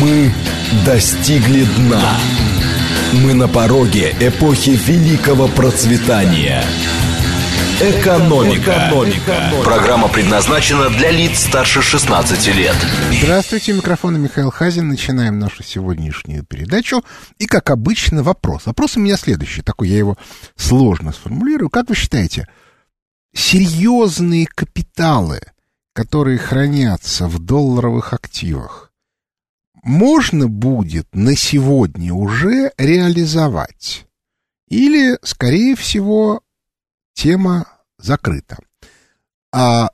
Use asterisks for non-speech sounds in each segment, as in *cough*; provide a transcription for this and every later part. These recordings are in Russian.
Мы достигли дна. Мы на пороге эпохи великого процветания. Экономика. Экономика. Программа предназначена для лиц старше 16 лет. Здравствуйте, микрофон Михаил Хазин. Начинаем нашу сегодняшнюю передачу. И, как обычно, вопрос. Вопрос у меня следующий. Такой я его сложно сформулирую. Как вы считаете, серьезные капиталы, которые хранятся в долларовых активах, можно будет на сегодня уже реализовать. Или, скорее всего, тема закрыта. А,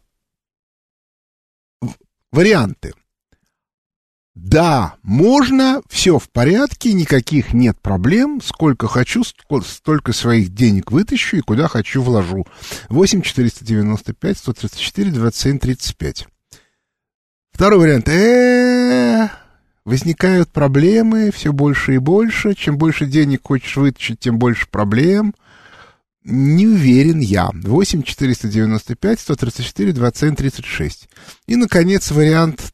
варианты. Да, можно, все в порядке, никаких нет проблем, сколько хочу, столько своих денег вытащу и куда хочу вложу. 8 495 134 27 35. Второй вариант. Э-э-э, возникают проблемы все больше и больше. Чем больше денег хочешь вытащить, тем больше проблем. Не уверен я. 8 495 134 27 36. И, наконец, вариант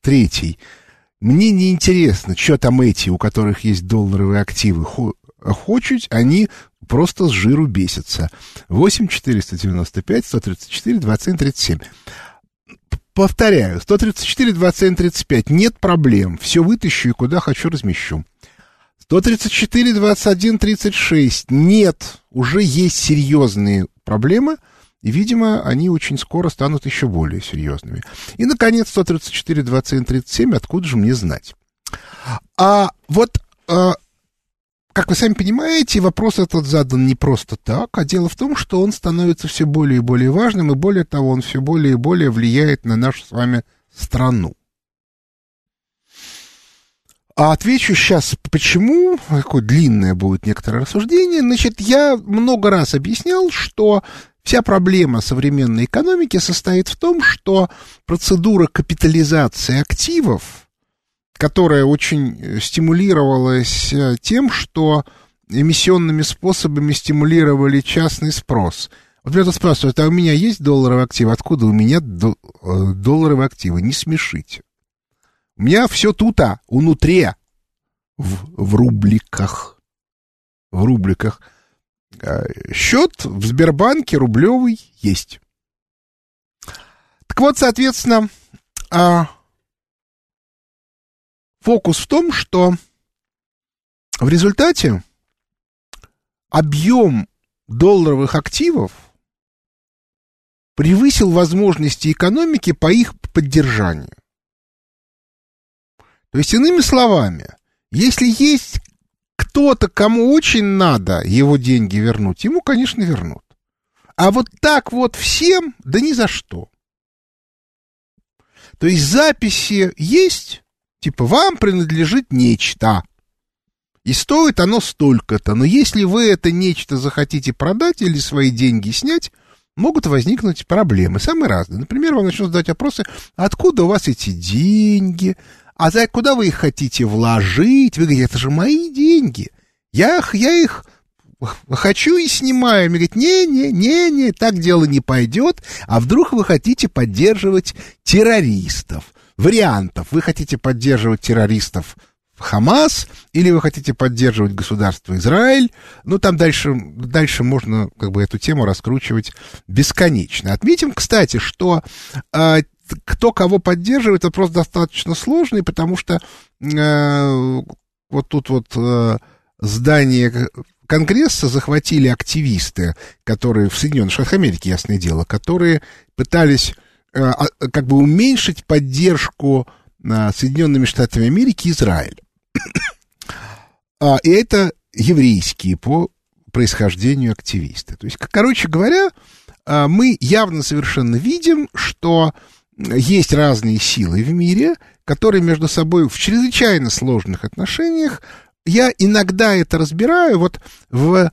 третий. Мне не интересно, что там эти, у которых есть долларовые активы, хочут, они просто с жиру бесятся. 8 495 134 27 37. Повторяю, 134, 27, 35. Нет проблем. Все вытащу и куда хочу размещу. 134, 21, 36. Нет. Уже есть серьезные проблемы. И, видимо, они очень скоро станут еще более серьезными. И, наконец, 134, 27, 37. Откуда же мне знать? А вот а, как вы сами понимаете, вопрос этот задан не просто так, а дело в том, что он становится все более и более важным, и более того, он все более и более влияет на нашу с вами страну. А отвечу сейчас, почему, какое длинное будет некоторое рассуждение. Значит, я много раз объяснял, что вся проблема современной экономики состоит в том, что процедура капитализации активов которая очень э, стимулировалась э, тем, что эмиссионными способами стимулировали частный спрос. Вот меня спрашивают, а у меня есть долларовые активы? Откуда у меня э, долларовые активы? Не смешите. У меня все тут, а, внутри, в, в рубликах. В рубликах. Счет в Сбербанке рублевый есть. Так вот, соответственно, а, Фокус в том, что в результате объем долларовых активов превысил возможности экономики по их поддержанию. То есть, иными словами, если есть кто-то, кому очень надо его деньги вернуть, ему, конечно, вернут. А вот так вот всем, да ни за что. То есть записи есть, Типа, вам принадлежит нечто. И стоит оно столько-то. Но если вы это нечто захотите продать или свои деньги снять, могут возникнуть проблемы, самые разные. Например, вам начнут задать вопросы, откуда у вас эти деньги, а за куда вы их хотите вложить? Вы говорите, это же мои деньги. Я я их хочу и снимаю. Мне говорит, не-не, не-не, так дело не пойдет. А вдруг вы хотите поддерживать террористов? Вариантов. Вы хотите поддерживать террористов Хамас, или вы хотите поддерживать государство Израиль. Ну, там дальше, дальше можно как бы эту тему раскручивать бесконечно. Отметим, кстати, что э, кто кого поддерживает, это просто достаточно сложный, потому что э, вот тут вот э, здание Конгресса захватили активисты, которые в Соединенных Штатах Америки, ясное дело, которые пытались как бы уменьшить поддержку э, Соединенными Штатами Америки Израиль. *coughs* А, и это еврейские по происхождению активисты. То есть, короче говоря, э, мы явно совершенно видим, что есть разные силы в мире, которые между собой в чрезвычайно сложных отношениях. Я иногда это разбираю. Вот в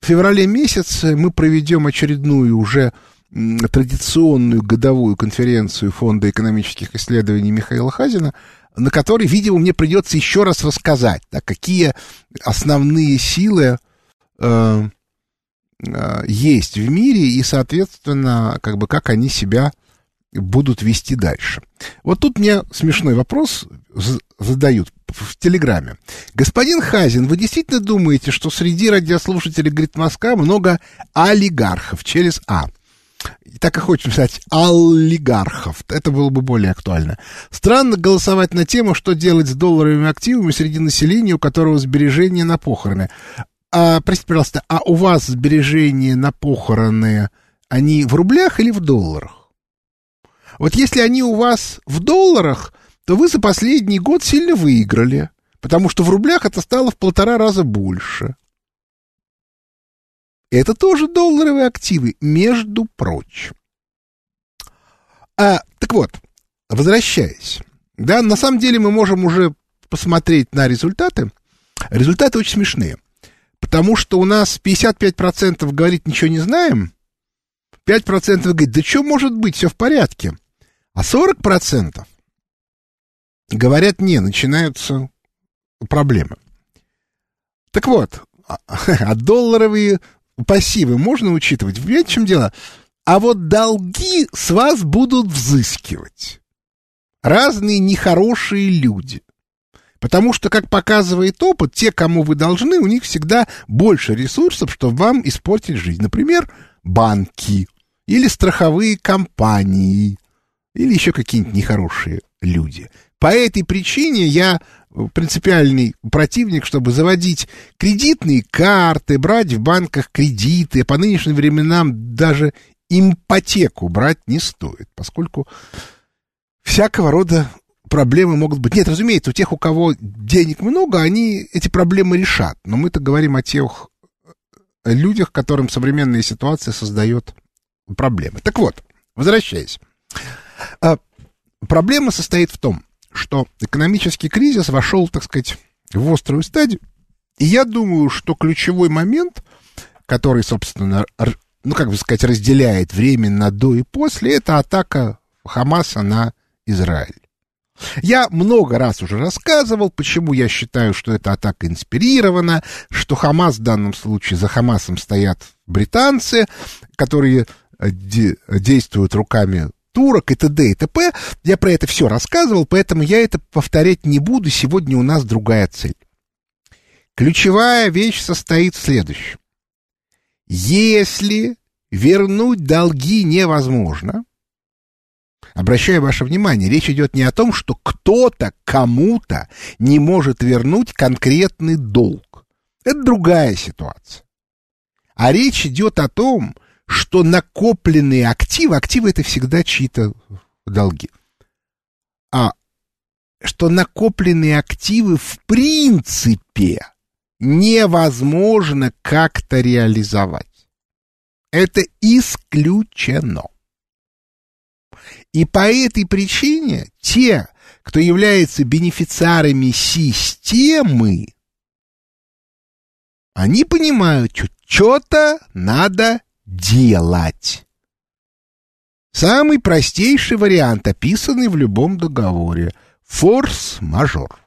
феврале месяце мы проведем очередную уже традиционную годовую конференцию Фонда экономических исследований Михаила Хазина, на которой, видимо, мне придется еще раз рассказать, да, какие основные силы э, э, есть в мире и, соответственно, как бы как они себя будут вести дальше. Вот тут мне смешной вопрос задают в Телеграме. Господин Хазин, вы действительно думаете, что среди радиослушателей «Говорит Москва» много олигархов через «А»? Так и хочется сказать, олигархов. Это было бы более актуально. Странно голосовать на тему, что делать с долларовыми активами среди населения, у которого сбережения на похороны. А, простите, пожалуйста, а у вас сбережения на похороны, они в рублях или в долларах? Вот если они у вас в долларах, то вы за последний год сильно выиграли, потому что в рублях это стало в полтора раза больше. Это тоже долларовые активы, между прочим. А, так вот, возвращаясь, да, на самом деле мы можем уже посмотреть на результаты. Результаты очень смешные, потому что у нас 55% говорит ничего не знаем, 5% говорит, да что может быть, все в порядке, а 40% говорят, не, начинаются проблемы. Так вот, а, *laughs* а долларовые пассивы можно учитывать? В чем дело? А вот долги с вас будут взыскивать. Разные нехорошие люди. Потому что, как показывает опыт, те, кому вы должны, у них всегда больше ресурсов, чтобы вам испортить жизнь. Например, банки или страховые компании или еще какие-нибудь нехорошие люди. По этой причине я принципиальный противник, чтобы заводить кредитные карты, брать в банках кредиты. По нынешним временам даже ипотеку брать не стоит, поскольку всякого рода проблемы могут быть. Нет, разумеется, у тех, у кого денег много, они эти проблемы решат. Но мы-то говорим о тех людях, которым современная ситуация создает проблемы. Так вот, возвращаясь. А, проблема состоит в том, что экономический кризис вошел, так сказать, в острую стадию. И я думаю, что ключевой момент, который, собственно, ну, как бы сказать, разделяет временно до и после, это атака Хамаса на Израиль. Я много раз уже рассказывал, почему я считаю, что эта атака инспирирована, что Хамас в данном случае, за Хамасом стоят британцы, которые э, де действуют руками турок и т.д. и т.п. Я про это все рассказывал, поэтому я это повторять не буду. Сегодня у нас другая цель. Ключевая вещь состоит в следующем. Если вернуть долги невозможно, обращаю ваше внимание, речь идет не о том, что кто-то кому-то не может вернуть конкретный долг. Это другая ситуация. А речь идет о том, что накопленные активы, активы это всегда чьи-то долги, а что накопленные активы в принципе невозможно как-то реализовать. Это исключено. И по этой причине те, кто является бенефициарами системы, они понимают, что что-то надо делать. Самый простейший вариант, описанный в любом договоре – форс-мажор.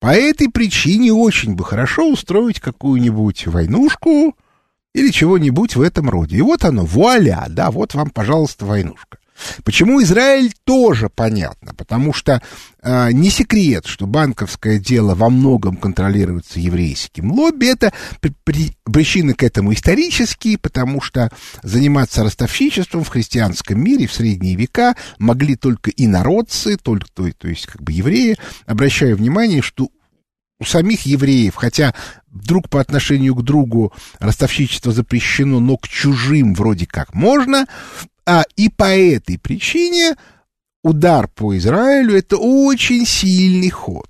По этой причине очень бы хорошо устроить какую-нибудь войнушку или чего-нибудь в этом роде. И вот оно, вуаля, да, вот вам, пожалуйста, войнушка. Почему Израиль тоже понятно, потому что э, не секрет, что банковское дело во многом контролируется еврейским лобби. Это при, при, причины к этому исторические, потому что заниматься ростовщичеством в христианском мире в средние века могли только инородцы, только, то, то есть как бы евреи. Обращаю внимание, что у самих евреев, хотя вдруг по отношению к другу ростовщичество запрещено, но к чужим вроде как можно, а и по этой причине удар по Израилю это очень сильный ход,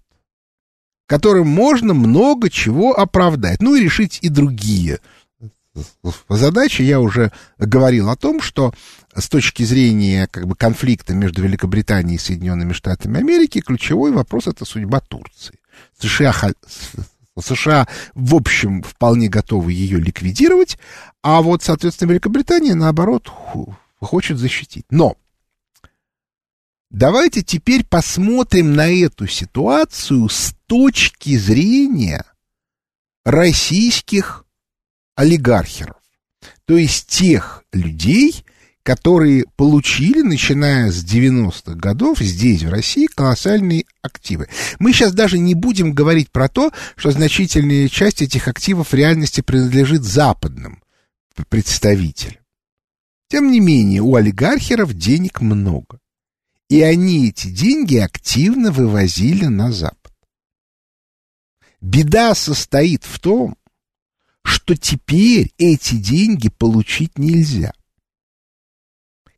которым можно много чего оправдать, ну и решить и другие задачи. Я уже говорил о том, что с точки зрения как бы конфликта между Великобританией и Соединенными Штатами Америки ключевой вопрос это судьба Турции. США США, в общем, вполне готовы ее ликвидировать, а вот, соответственно, Великобритания, наоборот, хочет защитить. Но давайте теперь посмотрим на эту ситуацию с точки зрения российских олигархеров, то есть тех людей, которые получили, начиная с 90-х годов, здесь, в России, колоссальные активы. Мы сейчас даже не будем говорить про то, что значительная часть этих активов в реальности принадлежит западным представителям. Тем не менее, у олигархеров денег много. И они эти деньги активно вывозили на Запад. Беда состоит в том, что теперь эти деньги получить нельзя.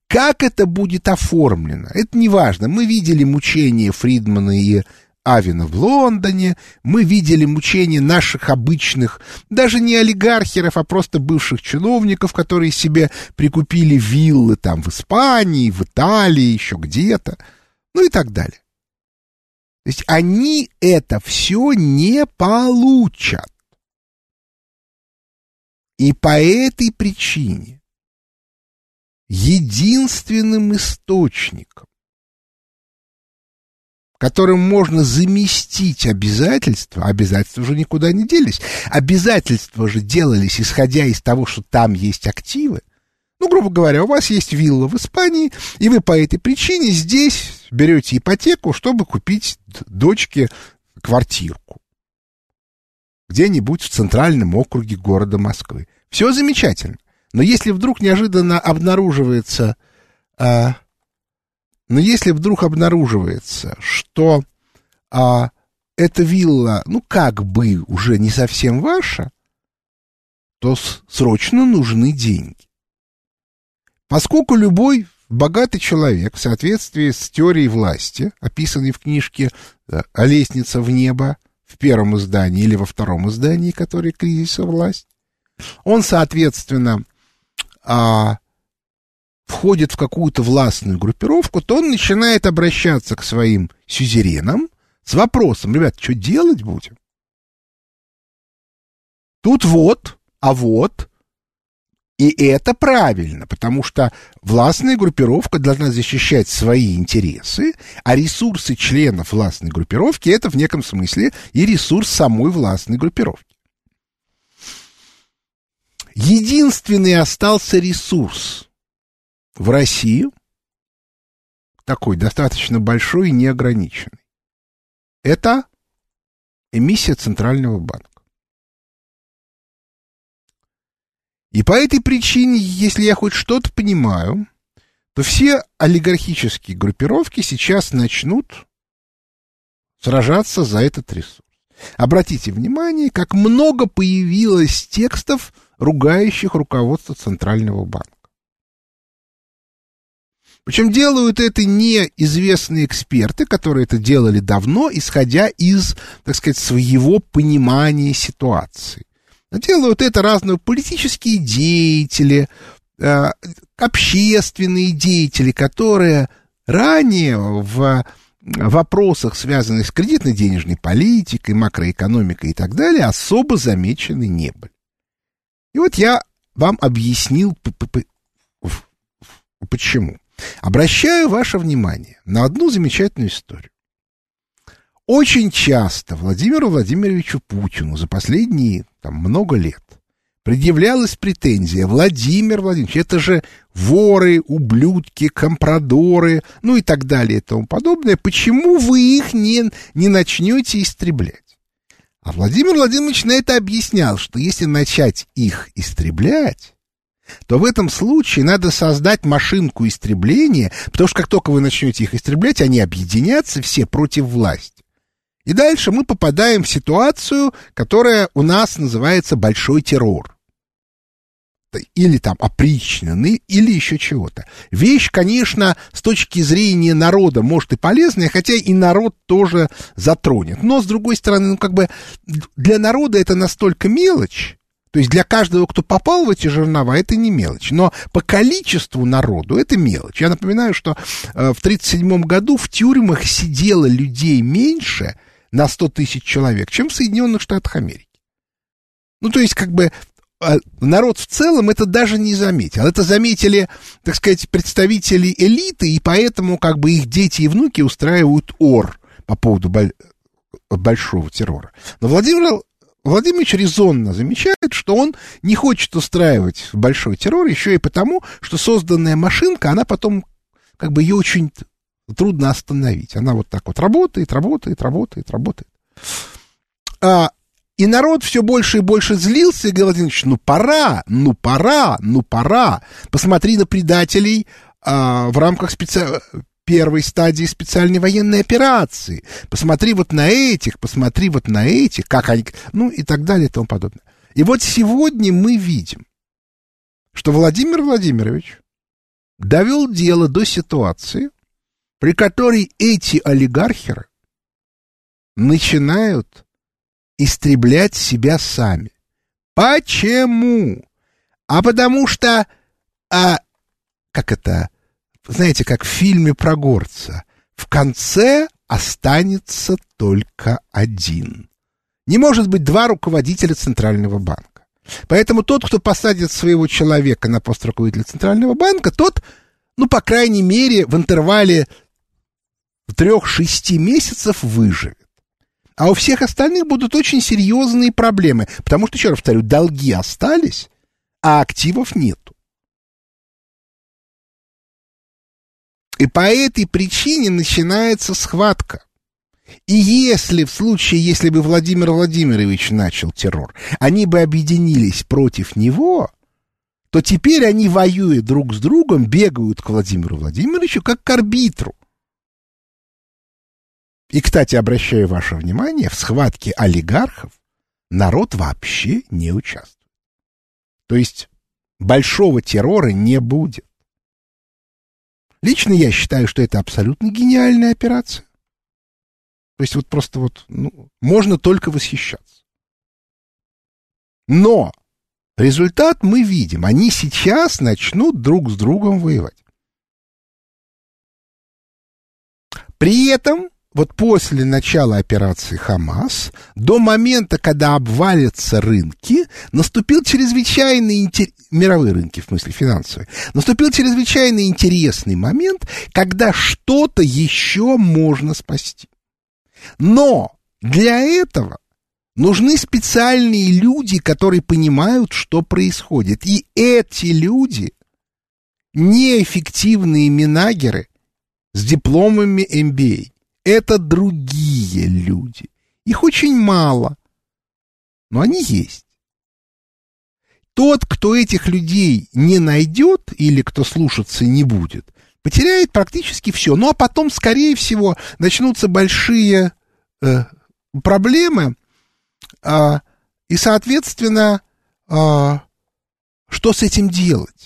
Как это будет оформлено, это не важно. Мы видели мучения Фридмана и Авина в Лондоне, мы видели мучения наших обычных, даже не олигархеров, а просто бывших чиновников, которые себе прикупили виллы там в Испании, в Италии, еще где-то, ну и так далее. То есть они это все не получат. И по этой причине единственным источником, которым можно заместить обязательства, обязательства уже никуда не делись, обязательства же делались, исходя из того, что там есть активы. Ну, грубо говоря, у вас есть вилла в Испании, и вы по этой причине здесь берете ипотеку, чтобы купить дочке квартирку где-нибудь в центральном округе города Москвы. Все замечательно. Но если вдруг неожиданно обнаруживается а, но если вдруг обнаруживается, что а, эта вилла, ну, как бы уже не совсем ваша, то срочно нужны деньги. Поскольку любой богатый человек в соответствии с теорией власти, описанной в книжке «О лестнице в небо» в первом издании или во втором издании, которое «Кризис и власть», он, соответственно, а, входит в какую-то властную группировку, то он начинает обращаться к своим сюзеренам с вопросом, ребят, что делать будем? Тут вот, а вот. И это правильно, потому что властная группировка должна защищать свои интересы, а ресурсы членов властной группировки это в неком смысле и ресурс самой властной группировки. Единственный остался ресурс, в Россию, такой достаточно большой и неограниченный, это эмиссия Центрального банка. И по этой причине, если я хоть что-то понимаю, то все олигархические группировки сейчас начнут сражаться за этот ресурс. Обратите внимание, как много появилось текстов, ругающих руководство Центрального банка. Причем делают это не известные эксперты, которые это делали давно, исходя из, так сказать, своего понимания ситуации. Делают это разные политические деятели, э, общественные деятели, которые ранее в вопросах, связанных с кредитно-денежной политикой, макроэкономикой и так далее, особо замечены не были. И вот я вам объяснил, почему. Обращаю ваше внимание на одну замечательную историю. Очень часто Владимиру Владимировичу Путину за последние там, много лет предъявлялась претензия Владимир Владимирович, это же воры, ублюдки, компрадоры, ну и так далее и тому подобное. Почему вы их не, не начнете истреблять? А Владимир Владимирович на это объяснял, что если начать их истреблять, то в этом случае надо создать машинку истребления, потому что как только вы начнете их истреблять, они объединятся все против власти. И дальше мы попадаем в ситуацию, которая у нас называется большой террор. Или там опричнины, или еще чего-то. Вещь, конечно, с точки зрения народа может и полезная, хотя и народ тоже затронет. Но, с другой стороны, ну как бы для народа это настолько мелочь, то есть для каждого, кто попал в эти жернова, это не мелочь. Но по количеству народу это мелочь. Я напоминаю, что э, в 1937 году в тюрьмах сидело людей меньше на 100 тысяч человек, чем в Соединенных Штатах Америки. Ну, то есть, как бы, э, народ в целом это даже не заметил. Это заметили, так сказать, представители элиты, и поэтому, как бы, их дети и внуки устраивают ор по поводу большого террора. Но Владимир Владимирович резонно замечает, что он не хочет устраивать большой террор еще и потому, что созданная машинка, она потом, как бы ее очень трудно остановить. Она вот так вот работает, работает, работает, работает. А, и народ все больше и больше злился, и говорил, ну пора, ну пора, ну пора. Посмотри на предателей а, в рамках специ первой стадии специальной военной операции. Посмотри вот на этих, посмотри вот на этих, как они, ну и так далее и тому подобное. И вот сегодня мы видим, что Владимир Владимирович довел дело до ситуации, при которой эти олигархеры начинают истреблять себя сами. Почему? А потому что, а, как это, знаете, как в фильме про горца, в конце останется только один. Не может быть два руководителя Центрального банка. Поэтому тот, кто посадит своего человека на пост руководителя Центрального банка, тот, ну, по крайней мере, в интервале трех-шести месяцев выживет. А у всех остальных будут очень серьезные проблемы, потому что, еще раз повторю, долги остались, а активов нету. И по этой причине начинается схватка. И если в случае, если бы Владимир Владимирович начал террор, они бы объединились против него, то теперь они воюют друг с другом, бегают к Владимиру Владимировичу как к арбитру. И, кстати, обращаю ваше внимание, в схватке олигархов народ вообще не участвует. То есть большого террора не будет. Лично я считаю, что это абсолютно гениальная операция. То есть вот просто вот, ну, можно только восхищаться. Но результат мы видим. Они сейчас начнут друг с другом воевать. При этом вот после начала операции «Хамас» до момента, когда обвалятся рынки, наступил чрезвычайный интерес, мировые рынки, в смысле финансовые, наступил чрезвычайно интересный момент, когда что-то еще можно спасти. Но для этого нужны специальные люди, которые понимают, что происходит. И эти люди неэффективные минагеры с дипломами MBA это другие люди. Их очень мало, но они есть. Тот, кто этих людей не найдет или кто слушаться не будет, потеряет практически все. Ну а потом, скорее всего, начнутся большие э, проблемы, э, и, соответственно, э, что с этим делать?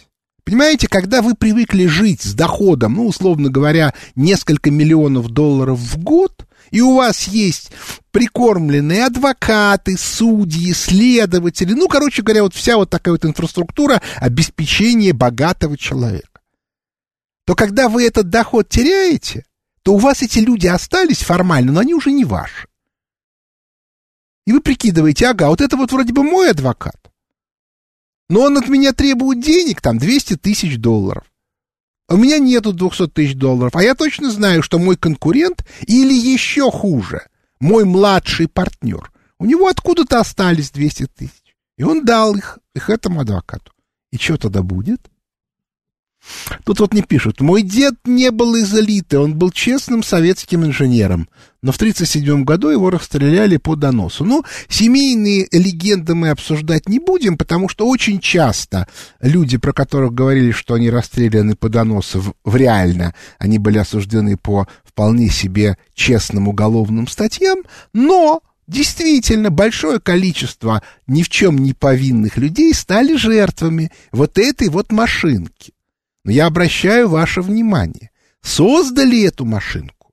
Понимаете, когда вы привыкли жить с доходом, ну, условно говоря, несколько миллионов долларов в год, и у вас есть прикормленные адвокаты, судьи, следователи, ну, короче говоря, вот вся вот такая вот инфраструктура обеспечения богатого человека, то когда вы этот доход теряете, то у вас эти люди остались формально, но они уже не ваши. И вы прикидываете, ага, вот это вот вроде бы мой адвокат, но он от меня требует денег, там, 200 тысяч долларов. У меня нету 200 тысяч долларов, а я точно знаю, что мой конкурент, или еще хуже, мой младший партнер, у него откуда-то остались 200 тысяч. И он дал их, их этому адвокату. И что тогда будет? Тут вот не пишут. Мой дед не был из элиты, он был честным советским инженером. Но в 1937 году его расстреляли по доносу. Ну, семейные легенды мы обсуждать не будем, потому что очень часто люди, про которых говорили, что они расстреляны по доносу, в, в реально они были осуждены по вполне себе честным уголовным статьям, но Действительно, большое количество ни в чем не повинных людей стали жертвами вот этой вот машинки. Но я обращаю ваше внимание, создали эту машинку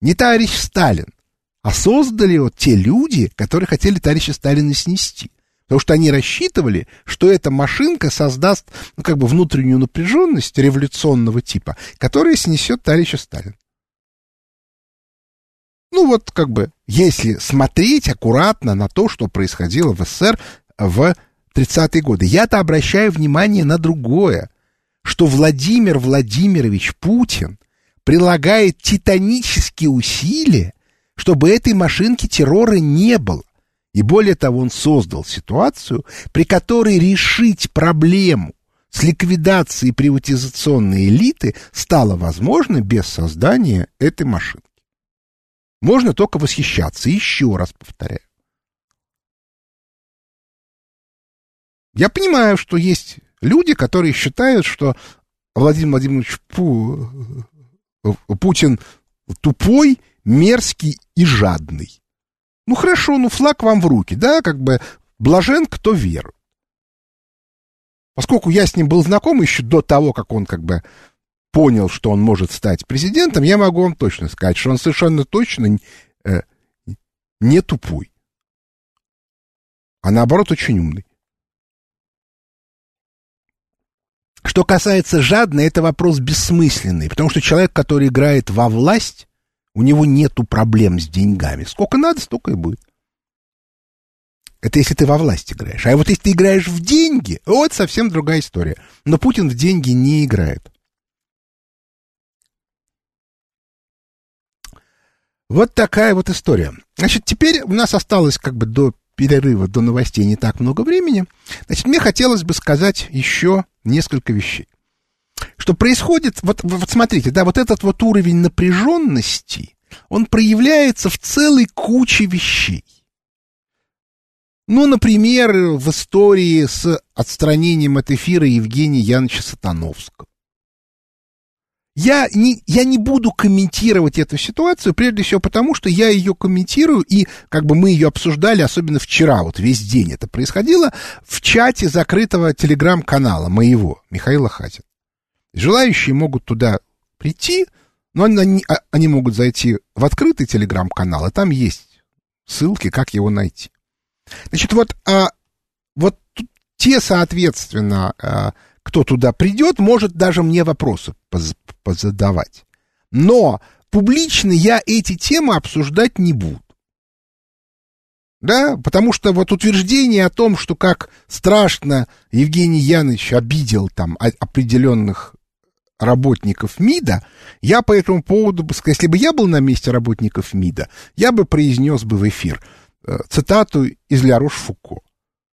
не товарищ Сталин, а создали вот те люди, которые хотели товарища Сталина снести. Потому что они рассчитывали, что эта машинка создаст, ну, как бы внутреннюю напряженность революционного типа, которая снесет товарища Сталина. Ну вот, как бы, если смотреть аккуратно на то, что происходило в СССР в 30-е годы, я-то обращаю внимание на другое что Владимир Владимирович Путин прилагает титанические усилия, чтобы этой машинки террора не было. И более того, он создал ситуацию, при которой решить проблему с ликвидацией приватизационной элиты стало возможно без создания этой машинки. Можно только восхищаться, еще раз повторяю. Я понимаю, что есть люди, которые считают, что Владимир Владимирович Пу... Путин тупой, мерзкий и жадный. Ну хорошо, ну флаг вам в руки, да, как бы блажен, кто верует. Поскольку я с ним был знаком еще до того, как он как бы понял, что он может стать президентом, я могу вам точно сказать, что он совершенно точно э, не тупой, а наоборот очень умный. Что касается жадной, это вопрос бессмысленный, потому что человек, который играет во власть, у него нету проблем с деньгами. Сколько надо, столько и будет. Это если ты во власть играешь. А вот если ты играешь в деньги, вот совсем другая история. Но Путин в деньги не играет. Вот такая вот история. Значит, теперь у нас осталось как бы до перерыва, до новостей не так много времени. Значит, мне хотелось бы сказать еще несколько вещей. Что происходит, вот, вот смотрите, да, вот этот вот уровень напряженности, он проявляется в целой куче вещей. Ну, например, в истории с отстранением от эфира Евгения Яновича Сатановского. Я не, я не буду комментировать эту ситуацию, прежде всего потому, что я ее комментирую, и как бы мы ее обсуждали, особенно вчера, вот весь день это происходило, в чате закрытого телеграм-канала моего, Михаила Хатина. Желающие могут туда прийти, но они, а, они могут зайти в открытый телеграм-канал, и там есть ссылки, как его найти. Значит, вот, а, вот те, соответственно, а, кто туда придет, может даже мне вопросы поз позадавать. Но публично я эти темы обсуждать не буду. Да, потому что вот утверждение о том, что как страшно Евгений Янович обидел там определенных работников МИДа, я по этому поводу, если бы я был на месте работников МИДа, я бы произнес бы в эфир – Э, цитату из Ля Фуко.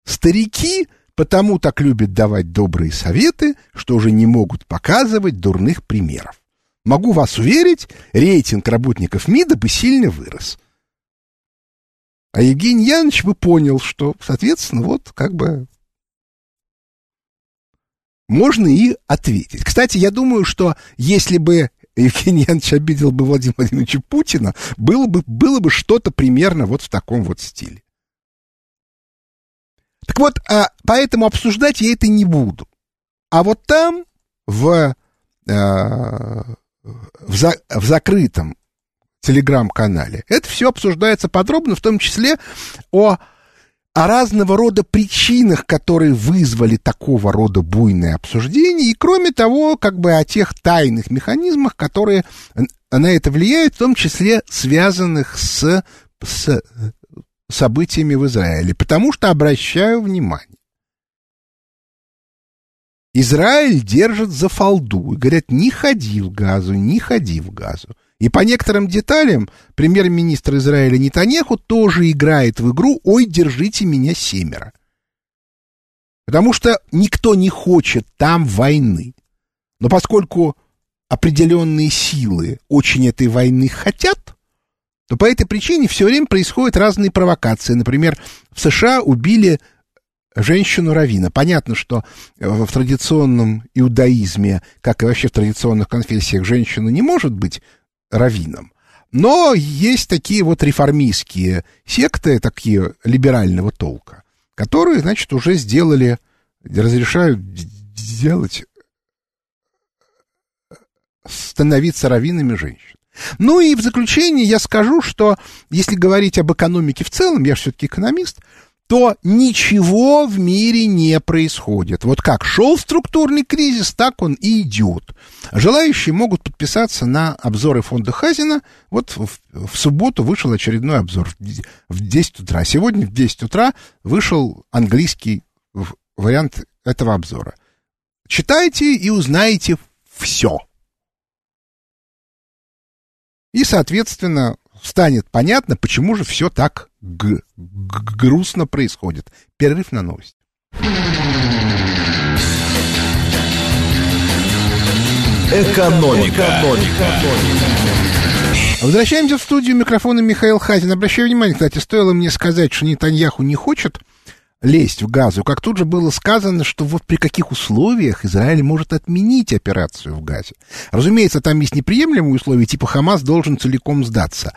«Старики потому так любят давать добрые советы, что уже не могут показывать дурных примеров. Могу вас уверить, рейтинг работников МИДа бы сильно вырос». А Евгений Янович бы понял, что, соответственно, вот как бы можно и ответить. Кстати, я думаю, что если бы Евгений Янович обидел бы Владимира Владимировича Путина, было бы, было бы что-то примерно вот в таком вот стиле. Так вот, а, поэтому обсуждать я это не буду. А вот там, в, а, в, за, в закрытом телеграм-канале, это все обсуждается подробно, в том числе о о разного рода причинах, которые вызвали такого рода буйное обсуждение, и кроме того, как бы о тех тайных механизмах, которые на это влияют, в том числе связанных с, с событиями в Израиле. Потому что обращаю внимание. Израиль держит за фалду и говорят, не ходи в газу, не ходи в газу. И по некоторым деталям премьер-министр Израиля Нетаньяху тоже играет в игру «Ой, держите меня семеро». Потому что никто не хочет там войны. Но поскольку определенные силы очень этой войны хотят, то по этой причине все время происходят разные провокации. Например, в США убили женщину равина. Понятно, что в традиционном иудаизме, как и вообще в традиционных конфессиях, женщина не может быть раввином. Но есть такие вот реформистские секты, такие либерального толка, которые, значит, уже сделали, разрешают делать, становиться раввинами женщин. Ну и в заключение я скажу, что если говорить об экономике в целом, я все-таки экономист, то ничего в мире не происходит. Вот как шел структурный кризис, так он и идет. Желающие могут подписаться на обзоры фонда Хазина. Вот в, в субботу вышел очередной обзор в 10 утра. Сегодня в 10 утра вышел английский вариант этого обзора. Читайте и узнаете все. И, соответственно, станет понятно, почему же все так г- г- грустно происходит. Перерыв на новость. Экономика. Экономика. Возвращаемся в студию микрофона Михаил Хазин. Обращаю внимание, кстати, стоило мне сказать, что Нетаньяху не хочет лезть в Газу, как тут же было сказано, что вот при каких условиях Израиль может отменить операцию в Газе. Разумеется, там есть неприемлемые условия, типа Хамас должен целиком сдаться.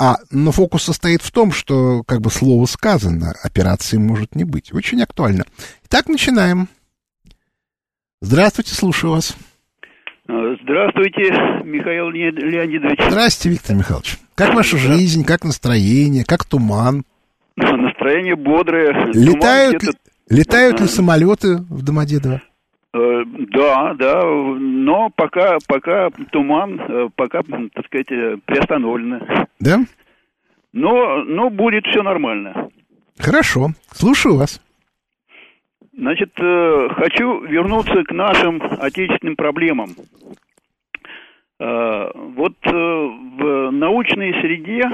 А, но фокус состоит в том, что, как бы слово сказано, операции может не быть. Очень актуально. Итак, начинаем. Здравствуйте, слушаю вас. Здравствуйте, Михаил Леонидович. Здравствуйте, Виктор Михайлович. Как ваша жизнь, как настроение, как туман? Настроение бодрое. Летают, ли, летают ли самолеты в Домодедово? Э, да, да, но пока, пока туман, э, пока, так сказать, э, приостановлено. Да? Но, но будет все нормально. Хорошо, слушаю вас. Значит, хочу вернуться к нашим отечественным проблемам. Вот в научной среде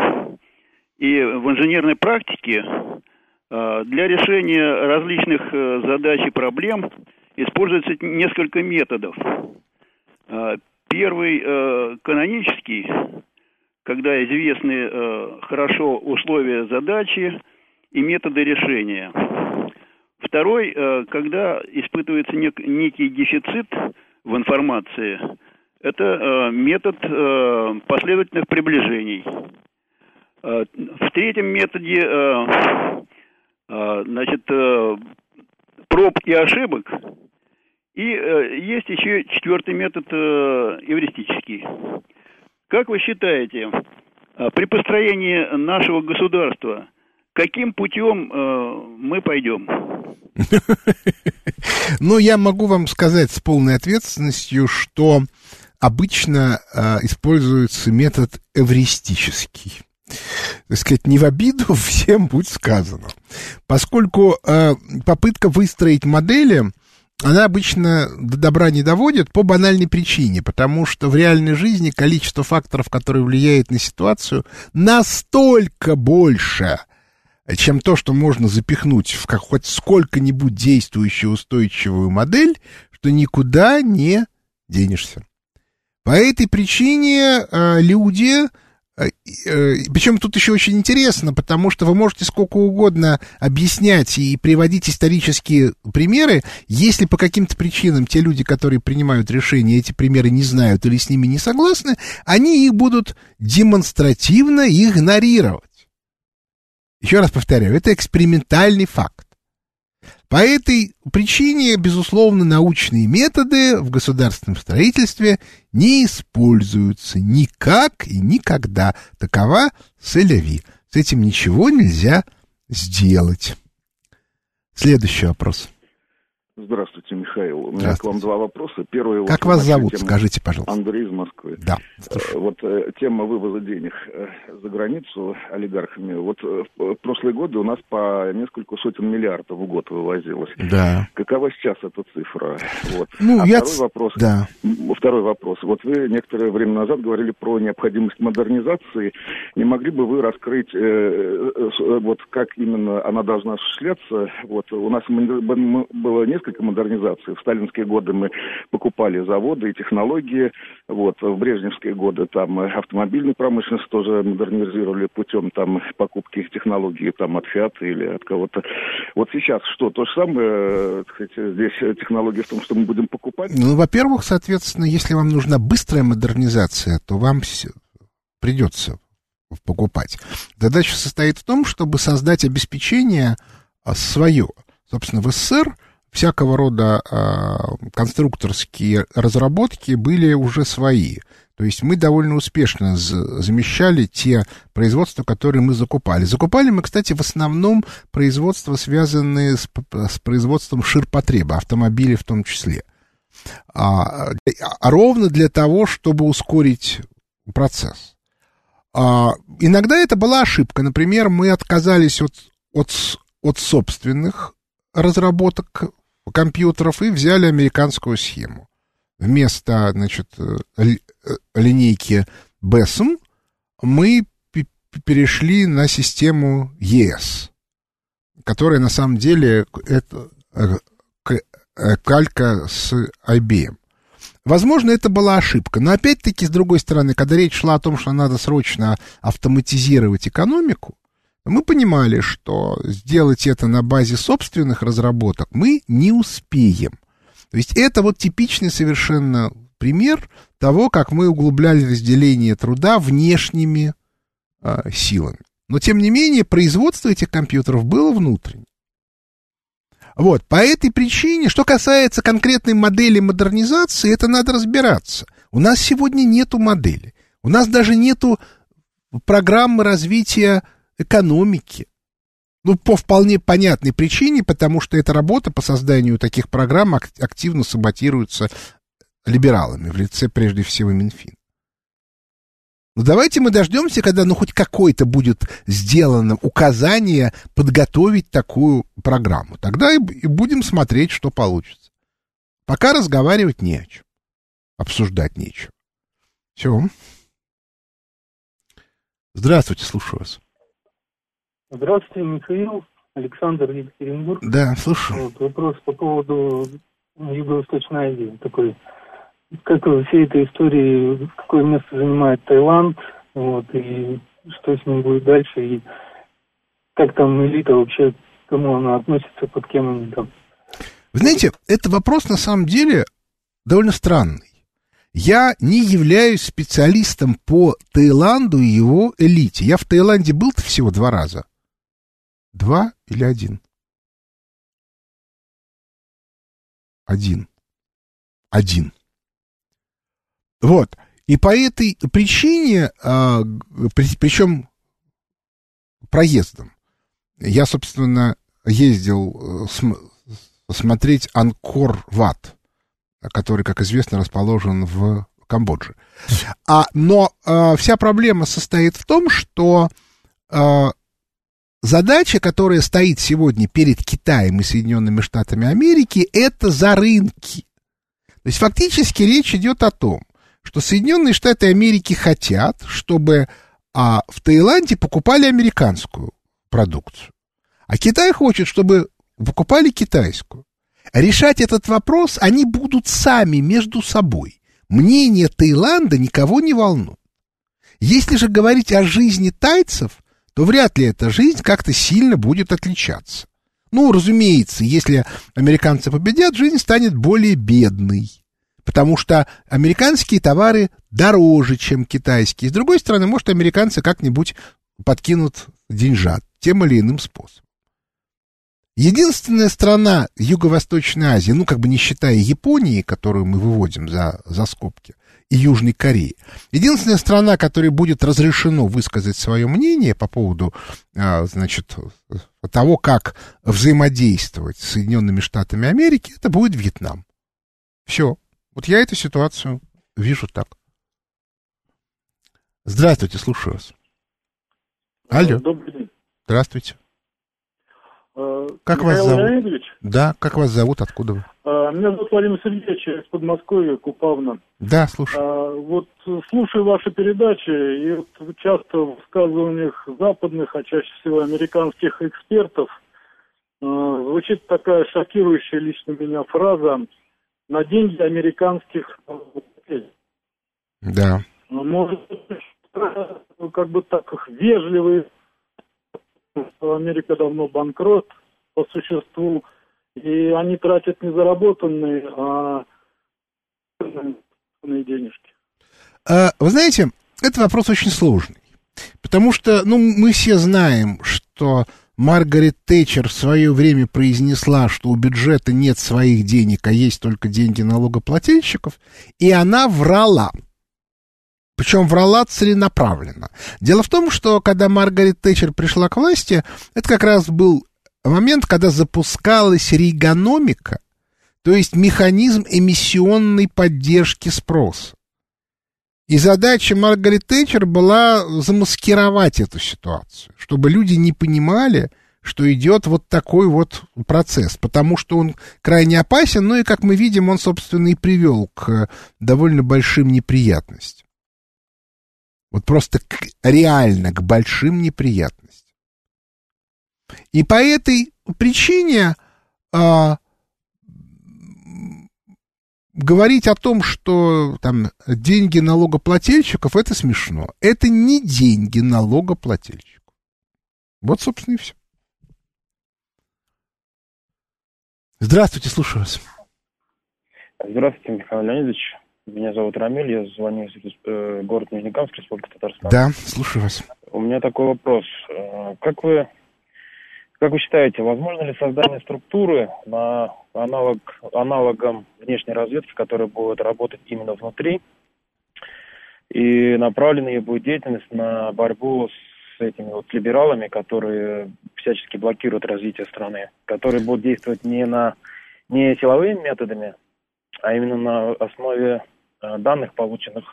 и в инженерной практике для решения различных задач и проблем используется несколько методов. Первый канонический, когда известны хорошо условия задачи и методы решения. Второй, когда испытывается некий дефицит в информации, это метод последовательных приближений. В третьем методе, значит, проб и ошибок. И есть еще четвертый метод эвристический. Как вы считаете, при построении нашего государства каким путем мы пойдем? *laughs* Ну, я могу вам сказать с полной ответственностью, что обычно используется метод эвристический так сказать, не в обиду, *laughs* всем будет сказано. Поскольку э, попытка выстроить модели, она обычно до добра не доводит по банальной причине, потому что в реальной жизни количество факторов, которые влияют на ситуацию, настолько больше, чем то, что можно запихнуть в как, хоть сколько-нибудь действующую устойчивую модель, что никуда не денешься. По этой причине э, люди Причем тут еще очень интересно, потому что вы можете сколько угодно объяснять и приводить исторические примеры, если по каким-то причинам те люди, которые принимают решения, эти примеры не знают или с ними не согласны, они их будут демонстративно игнорировать. Еще раз повторяю, это экспериментальный факт. По этой причине, безусловно, научные методы в государственном строительстве не используются никак и никогда. Такова Селяви. С этим ничего нельзя сделать. Следующий вопрос. Здравствуйте, Михаил. У меня к вам два вопроса. Первый как вас зовут? Тема... Скажите, пожалуйста. Андрей из Москвы. Да. Слушаю. Вот э, тема вывоза денег э, за границу олигархами. Вот э, в прошлые годы у нас по несколько сотен миллиардов в год вывозилось. Да. Какова сейчас эта цифра? Вот. Ну, а я... второй вопрос. Да. Второй вопрос. Вот вы некоторое время назад говорили про необходимость модернизации. Не могли бы вы раскрыть, э, э, вот как именно она должна осуществляться? Вот у нас было несколько несколько В сталинские годы мы покупали заводы и технологии. Вот, в брежневские годы там автомобильную промышленность тоже модернизировали путем там покупки технологий там от Фиат или от кого-то. Вот сейчас что, то же самое, сказать, здесь технология в том, что мы будем покупать? Ну, во-первых, соответственно, если вам нужна быстрая модернизация, то вам придется покупать. Задача состоит в том, чтобы создать обеспечение а, свое. Собственно, в СССР всякого рода э, конструкторские разработки были уже свои. То есть мы довольно успешно замещали те производства, которые мы закупали. Закупали мы, кстати, в основном производства, связанные с, с производством ширпотреба, автомобилей в том числе. А, а ровно для того, чтобы ускорить процесс. А, иногда это была ошибка. Например, мы отказались от, от, от собственных разработок компьютеров и взяли американскую схему. Вместо, значит, э, линейки BESM мы перешли на систему ЕС, которая на самом деле это калька с IBM. Возможно, это была ошибка, но опять-таки, с другой стороны, когда речь шла о том, что надо срочно автоматизировать экономику, мы понимали, что сделать это на базе собственных разработок мы не успеем. То есть это вот типичный совершенно пример того, как мы углубляли разделение труда внешними э, силами. Но, тем не менее, производство этих компьютеров было внутренним. Вот, по этой причине, что касается конкретной модели модернизации, это надо разбираться. У нас сегодня нету модели. У нас даже нету программы развития экономики. Ну, по вполне понятной причине, потому что эта работа по созданию таких программ активно саботируется либералами в лице прежде всего Минфин. Ну, давайте мы дождемся, когда ну хоть какое-то будет сделано указание подготовить такую программу. Тогда и будем смотреть, что получится. Пока разговаривать не о чем. Обсуждать нечего. Все. Здравствуйте, слушаю вас. Здравствуйте, Михаил. Александр Екатеринбург. Да, слушаю. Вот, вопрос по поводу Юго-Восточной Азии. Такой как во всей этой истории, какое место занимает Таиланд, вот, и что с ним будет дальше, и как там элита вообще, к кому она относится, под кем они там. Вы знаете, это вопрос на самом деле довольно странный. Я не являюсь специалистом по Таиланду и его элите. Я в Таиланде был всего два раза. Два или один? Один. Один. Вот. И по этой причине, а, при, причем проездом, я, собственно, ездил э, см, смотреть Анкор Ват, который, как известно, расположен в Камбодже. А, но а, вся проблема состоит в том, что а, задача, которая стоит сегодня перед Китаем и Соединенными Штатами Америки, это за рынки. То есть фактически речь идет о том, что Соединенные Штаты Америки хотят, чтобы а, в Таиланде покупали американскую продукцию. А Китай хочет, чтобы покупали китайскую. Решать этот вопрос они будут сами между собой. Мнение Таиланда никого не волнует. Если же говорить о жизни тайцев, то вряд ли эта жизнь как-то сильно будет отличаться. Ну, разумеется, если американцы победят, жизнь станет более бедной потому что американские товары дороже, чем китайские. С другой стороны, может, американцы как-нибудь подкинут деньжат тем или иным способом. Единственная страна Юго-Восточной Азии, ну, как бы не считая Японии, которую мы выводим за, за скобки, и Южной Кореи, единственная страна, которой будет разрешено высказать свое мнение по поводу, а, значит, того, как взаимодействовать с Соединенными Штатами Америки, это будет Вьетнам. Все. Вот я эту ситуацию вижу так. Здравствуйте, слушаю вас. Алло. Добрый день. Здравствуйте. Как Михаил вас зовут? Леонидович? Да, как вас зовут, откуда вы? А, Меня зовут Владимир Сергеевич, я из Подмосковья, Купавна. Да, слушаю. А, Вот слушаю ваши передачи, и вот часто в высказываниях западных, а чаще всего американских экспертов, а, звучит такая шокирующая лично меня фраза на деньги американских. Да. Может, как бы так вежливый, что Америка давно банкрот по существу, и они тратят не заработанные, а денежки. А, вы знаете, это вопрос очень сложный. Потому что, ну, мы все знаем, что Маргарет Тэтчер в свое время произнесла, что у бюджета нет своих денег, а есть только деньги налогоплательщиков, и она врала. Причем врала целенаправленно. Дело в том, что когда Маргарет Тэтчер пришла к власти, это как раз был момент, когда запускалась рейгономика, то есть механизм эмиссионной поддержки спроса. И задача Маргарет Тэтчер была замаскировать эту ситуацию, чтобы люди не понимали, что идет вот такой вот процесс, потому что он крайне опасен, ну и, как мы видим, он, собственно, и привел к довольно большим неприятностям. Вот просто к, реально к большим неприятностям. И по этой причине а, говорить о том, что там деньги налогоплательщиков, это смешно. Это не деньги налогоплательщиков. Вот, собственно, и все. Здравствуйте, слушаю вас. Здравствуйте, Михаил Леонидович. Меня зовут Рамиль, я звоню из э, города Нижнекамск, Республика Татарстан. Да, слушаю вас. У меня такой вопрос. Э, как вы, как вы считаете, возможно ли создание структуры на аналог, аналогом внешней разведки, которая будет работать именно внутри, и направлена ее будет деятельность на борьбу с этими вот либералами, которые всячески блокируют развитие страны, которые будут действовать не на не силовыми методами, а именно на основе Э, данных, полученных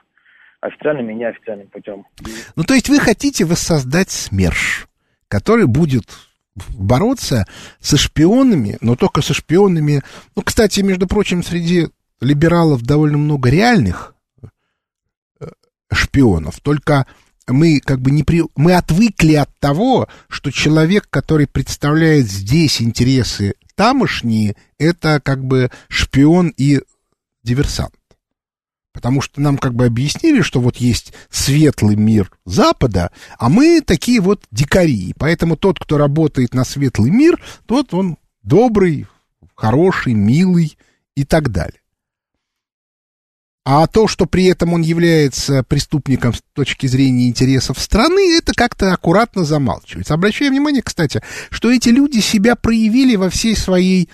официальным и неофициальным путем. Ну, то есть вы хотите воссоздать СМЕРШ, который будет бороться со шпионами, но только со шпионами. Ну, кстати, между прочим, среди либералов довольно много реальных э, шпионов, только мы как бы не при... мы отвыкли от того, что человек, который представляет здесь интересы тамошние, это как бы шпион и диверсант. Потому что нам как бы объяснили, что вот есть светлый мир Запада, а мы такие вот дикари. Поэтому тот, кто работает на светлый мир, тот он добрый, хороший, милый и так далее. А то, что при этом он является преступником с точки зрения интересов страны, это как-то аккуратно замалчивается. Обращаю внимание, кстати, что эти люди себя проявили во всей своей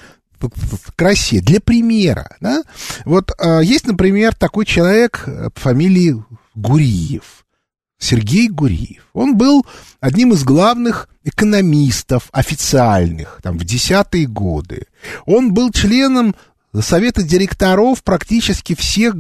красе, для примера. Да? Вот э, есть, например, такой человек э, по фамилии Гуриев. Сергей Гуриев. Он был одним из главных экономистов официальных там, в десятые годы. Он был членом совета директоров практически всех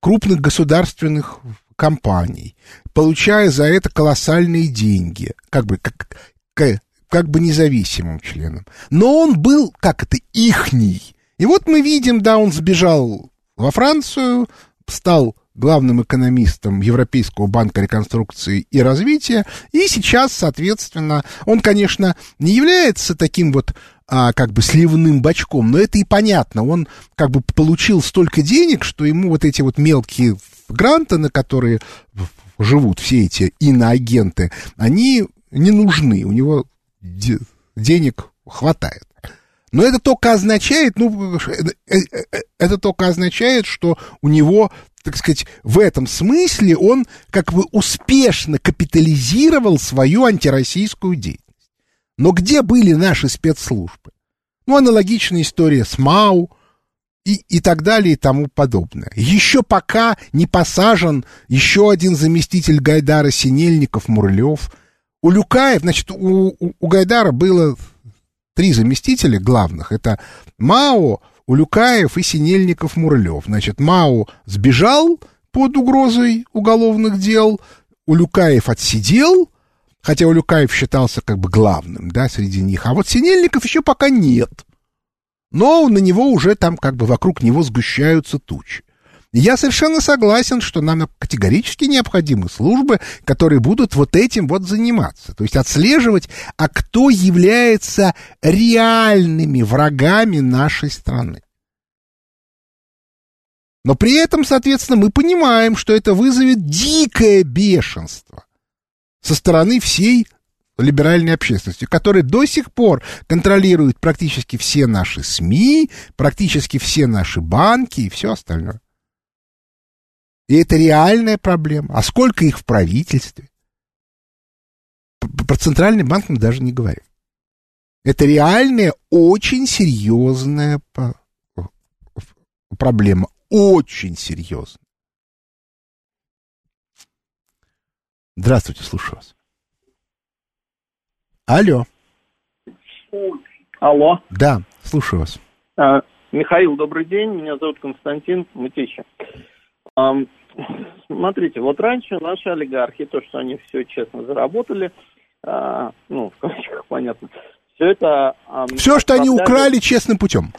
крупных государственных компаний, получая за это колоссальные деньги, как бы как, как бы независимым членом. Но он был, как это, ихний. И вот мы видим, да, он сбежал во Францию, стал главным экономистом Европейского банка реконструкции и развития, и сейчас, соответственно, он, конечно, не является таким вот а, как бы сливным бачком, но это и понятно, он как бы получил столько денег, что ему вот эти вот мелкие гранты, на которые живут все эти иноагенты, они не нужны, у него денег хватает. Но это только означает, ну, э, э, э, это только означает, что у него, так сказать, в этом смысле он как бы успешно капитализировал свою антироссийскую деятельность. Но где были наши спецслужбы? Ну, аналогичная история с МАУ и, и так далее и тому подобное. Еще пока не посажен еще один заместитель Гайдара Синельников Мурлев – у Люкаев, значит, у, у, у Гайдара было три заместителя главных. Это Мао, Улюкаев и Синельников Мурлев. Значит, Мао сбежал под угрозой уголовных дел, Улюкаев отсидел, хотя Улюкаев считался как бы главным, да, среди них. А вот Синельников еще пока нет. Но на него уже там как бы вокруг него сгущаются тучи. Я совершенно согласен, что нам категорически необходимы службы, которые будут вот этим вот заниматься. То есть отслеживать, а кто является реальными врагами нашей страны. Но при этом, соответственно, мы понимаем, что это вызовет дикое бешенство со стороны всей либеральной общественности, которая до сих пор контролирует практически все наши СМИ, практически все наши банки и все остальное. И это реальная проблема. А сколько их в правительстве? Про центральный банк мы даже не говорим. Это реальная, очень серьезная проблема. Очень серьезная. Здравствуйте, слушаю вас. Алло. Алло. Да, слушаю вас. А, Михаил, добрый день. Меня зовут Константин Мытища. Смотрите, вот раньше наши олигархи, то, что они все честно заработали, а, ну, в кавычках понятно, все это... А, все, что они украли честным путем.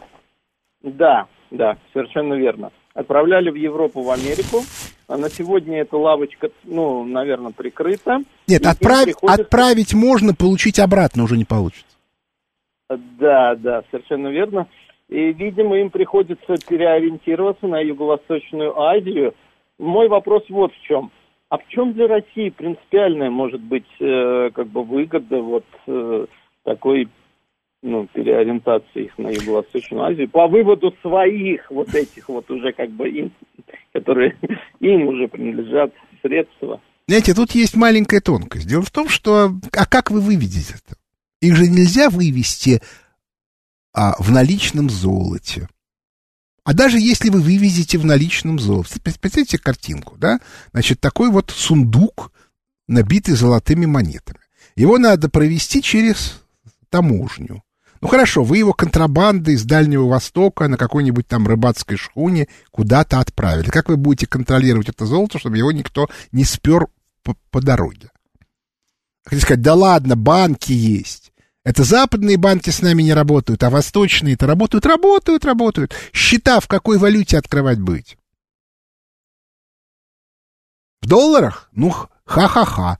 Да, да, совершенно верно. Отправляли в Европу, в Америку, А на сегодня эта лавочка, ну, наверное, прикрыта. Нет, отправить, приходится- отправить можно, получить обратно уже не получится. Да, да, совершенно верно. И, видимо, им приходится переориентироваться на Юго-Восточную Азию. Мой вопрос вот в чем. А в чем для России принципиальная может быть э, как бы выгода вот э, такой ну, переориентации их на Юго-Восточную Азию по выводу своих вот этих вот уже как бы им, которые *laughs* им уже принадлежат средства? Знаете, тут есть маленькая тонкость. Дело в том, что... А как вы выведете это? Их же нельзя вывести а, в наличном золоте. А даже если вы вывезете в наличном золоте, представьте картинку, да? Значит, такой вот сундук, набитый золотыми монетами. Его надо провести через таможню. Ну хорошо, вы его контрабандой с Дальнего Востока на какой-нибудь там рыбацкой шхуне куда-то отправили. Как вы будете контролировать это золото, чтобы его никто не спер по, по дороге? Хотите сказать, да ладно, банки есть. Это западные банки с нами не работают, а восточные-то работают, работают, работают. Счета в какой валюте открывать быть? В долларах? Ну, ха-ха-ха.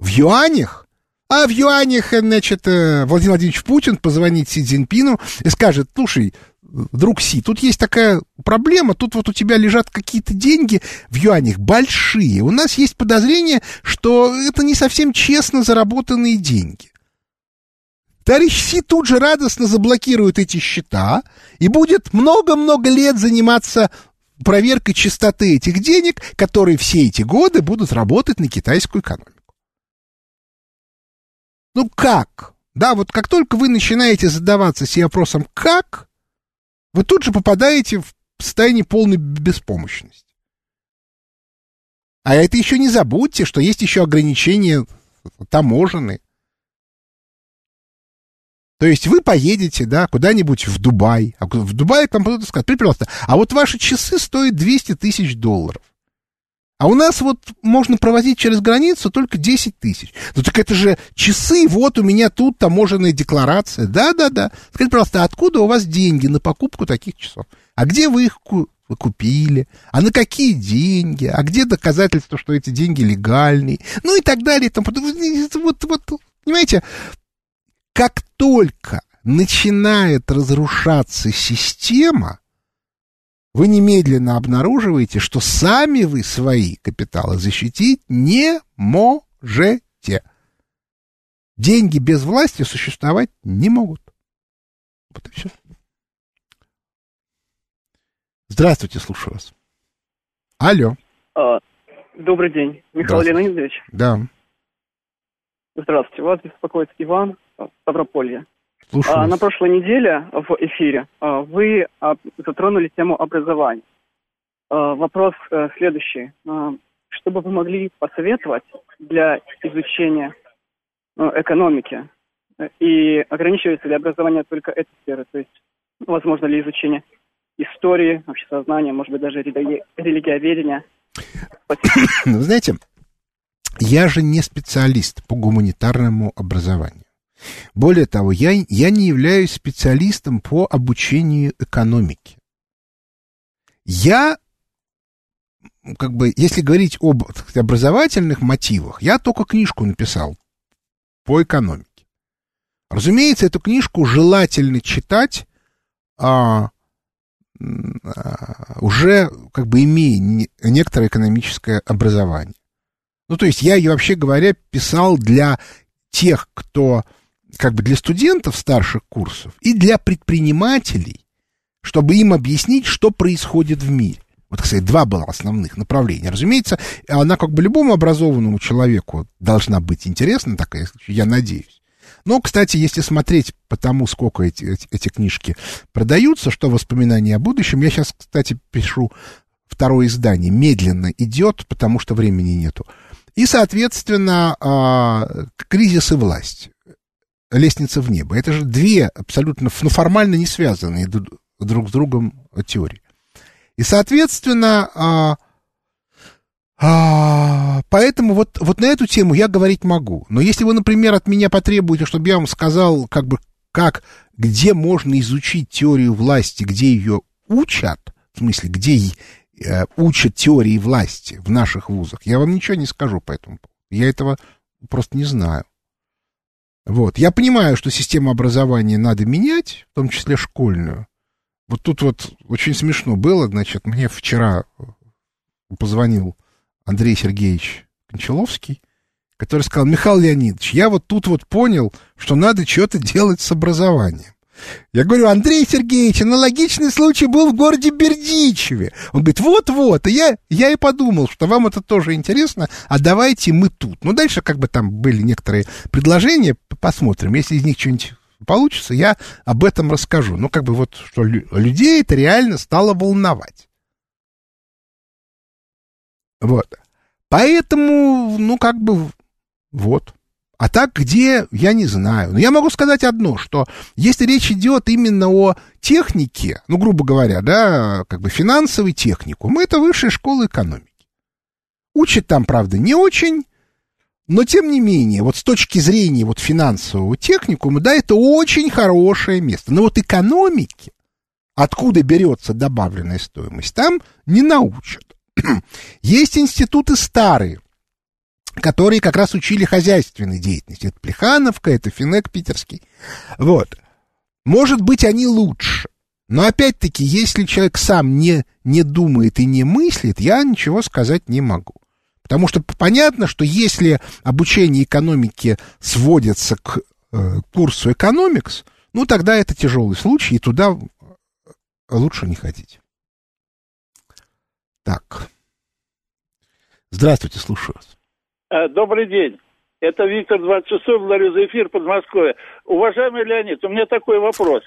В юанях? А в юанях, значит, э, Владимир Владимирович Путин позвонит Си Цзиньпину и скажет, слушай, друг Си, тут есть такая проблема, тут вот у тебя лежат какие-то деньги в юанях большие. У нас есть подозрение, что это не совсем честно заработанные деньги. Товарищ Си тут же радостно заблокирует эти счета и будет много-много лет заниматься проверкой чистоты этих денег, которые все эти годы будут работать на китайскую экономику. Ну как? Да, вот как только вы начинаете задаваться себе вопросом «как?», вы тут же попадаете в состояние полной беспомощности. А это еще не забудьте, что есть еще ограничения таможенные. То есть вы поедете, да, куда-нибудь в Дубай, а в Дубае к вам будут сказать, пожалуйста, а вот ваши часы стоят 200 тысяч долларов. А у нас вот можно провозить через границу только 10 тысяч. Ну так это же часы, вот у меня тут таможенная декларация. Да-да-да. Скажите, пожалуйста, откуда у вас деньги на покупку таких часов? А где вы их вы купили? А на какие деньги? А где доказательства, что эти деньги легальные? Ну и так далее. Там, вот, вот, понимаете, как только начинает разрушаться система, вы немедленно обнаруживаете, что сами вы свои капиталы защитить не можете. Деньги без власти существовать не могут. Вот и все. Здравствуйте, слушаю вас. Алло. А, Добрый день, Михаил. Леонидович. Да, Здравствуйте, вас беспокоит Иван Ставрополье. слушаю А, на прошлой неделе в эфире а, вы а, затронули тему образования. Вопрос э, следующий. Что бы вы могли посоветовать для изучения э, экономики? Э, И ограничивается ли образование только этой сферы? То есть, возможно ли изучение истории, общесознания, может быть, даже религи- религиоведения? Вы *coughs* знаете, я же не специалист по гуманитарному образованию. Более того, я, я не являюсь специалистом по обучению экономике. Я, как бы, если говорить об образовательных мотивах, я только книжку написал по экономике. Разумеется, эту книжку желательно читать а, а, уже как бы имея не- некоторое экономическое образование. Ну, то есть я ее, вообще говоря, писал для тех, кто как бы для студентов старших курсов и для предпринимателей, чтобы им объяснить, что происходит в мире. Вот, кстати, два было основных направления. Разумеется, она как бы любому образованному человеку должна быть интересна такая, я надеюсь. Но, кстати, если смотреть по тому, сколько эти, эти, эти книжки продаются, что воспоминания о будущем, я сейчас, кстати, пишу второе издание, медленно идет, потому что времени нету. И, соответственно, а, кризис и власть, лестница в небо. Это же две абсолютно, ну, формально не связанные друг с другом теории. И, соответственно, а, а, поэтому вот, вот на эту тему я говорить могу. Но если вы, например, от меня потребуете, чтобы я вам сказал, как бы, как, где можно изучить теорию власти, где ее учат, в смысле, где, э, учат теории власти в наших вузах, я вам ничего не скажу по этому поводу. Я этого просто не знаю. Вот. Я понимаю, что систему образования надо менять, в том числе школьную. Вот тут вот очень смешно было, значит, мне вчера позвонил Андрей Сергеевич Кончаловский, который сказал, Михаил Леонидович, я вот тут вот понял, что надо что-то делать с образованием. Я говорю, Андрей Сергеевич, аналогичный случай был в городе Бердичеве. Он говорит, вот-вот. И я, я и подумал, что вам это тоже интересно, а давайте мы тут. Ну, дальше как бы там были некоторые предложения, посмотрим. Если из них что-нибудь получится, я об этом расскажу. Ну, как бы вот, что людей это реально стало волновать. Вот. Поэтому, ну, как бы, вот. А так где, я не знаю. Но я могу сказать одно, что если речь идет именно о технике, ну, грубо говоря, да, как бы финансовый техникум, это высшая школа экономики. Учат там, правда, не очень, но тем не менее, вот с точки зрения вот финансового техникума, да, это очень хорошее место. Но вот экономики, откуда берется добавленная стоимость, там не научат. *clears throat* Есть институты старые, которые как раз учили хозяйственной деятельности. Это Плехановка, это Финек питерский. Вот. Может быть, они лучше. Но опять-таки, если человек сам не, не думает и не мыслит, я ничего сказать не могу. Потому что понятно, что если обучение экономике сводится к э, курсу экономикс, ну тогда это тяжелый случай, и туда лучше не ходить. Так. Здравствуйте, слушаю вас. Э, добрый день. Это Виктор 26 благодарю за эфир Подмосковье. Уважаемый Леонид, у меня такой вопрос,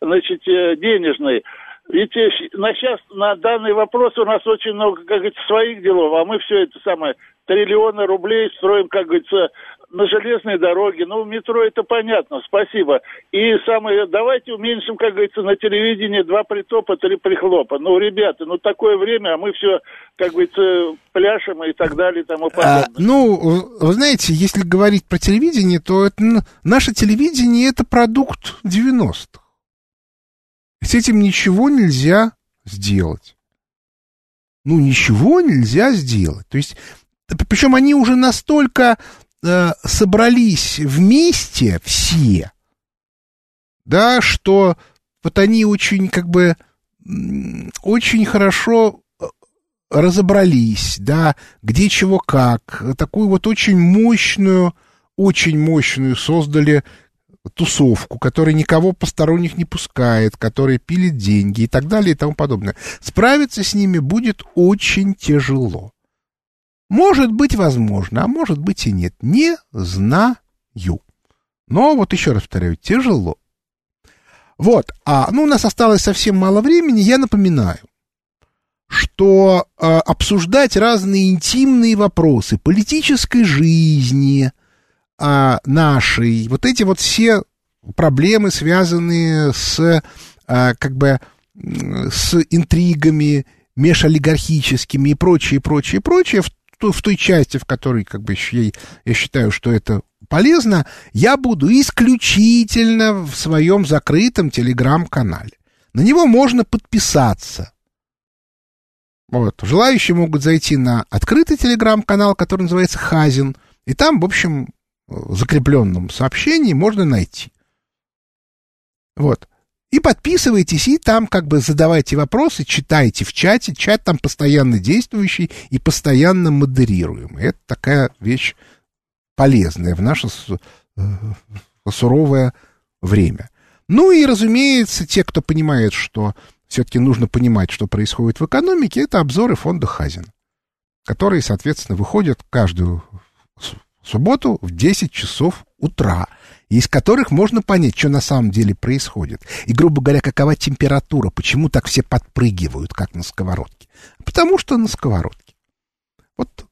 значит, э, денежный. Ведь э, на сейчас, на данный вопрос у нас очень много, как говорится, своих делов, а мы все это самое, триллионы рублей строим, как говорится, на железной дороге. Ну, метро это понятно, спасибо. И самое, давайте уменьшим, как говорится, на телевидении два притопа, три прихлопа. Ну, ребята, ну такое время, а мы все, как говорится, пляшем и так далее и тому подобное. А, ну, вы знаете, если говорить про телевидение, то это, наше телевидение это продукт 90-х. С этим ничего нельзя сделать. Ну, ничего нельзя сделать. То есть, причем они уже настолько э, собрались вместе все, да, что вот они очень как бы очень хорошо э, разобрались, да, где чего как, такую вот очень мощную, очень мощную создали тусовку, которая никого посторонних не пускает, которая пилит деньги и так далее и тому подобное. Справиться с ними будет очень тяжело. Может быть, возможно, а может быть и нет. Не знаю. Но вот еще раз повторяю, тяжело. Вот, а ну у нас осталось совсем мало времени, я напоминаю, что э, обсуждать разные интимные вопросы политической жизни э, нашей, вот эти вот все проблемы, связанные с э, как бы с интригами межолигархическими и прочее, прочее, прочее, в в той части, в которой, как бы, я, я считаю, что это полезно, я буду исключительно в своем закрытом телеграм-канале. На него можно подписаться. Вот. Желающие могут зайти на открытый телеграм-канал, который называется Хазин, и там, в общем, в закрепленном сообщении можно найти. Вот. И подписывайтесь, и там как бы задавайте вопросы, читайте в чате. Чат там постоянно действующий и постоянно модерируемый. Это такая вещь полезная в наше э, суровое время. Ну и, разумеется, те, кто понимает, что все-таки нужно понимать, что происходит в экономике, это обзоры фонда Хазин, которые, соответственно, выходят каждую субботу в 10 часов утра из которых можно понять, что на самом деле происходит. И, грубо говоря, какова температура, почему так все подпрыгивают, как на сковородке. Потому что на сковородке. Вот,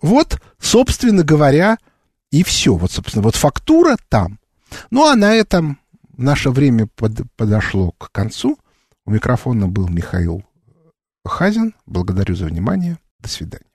вот собственно говоря, и все. Вот, собственно, вот фактура там. Ну, а на этом наше время под, подошло к концу. У микрофона был Михаил Хазин. Благодарю за внимание. До свидания.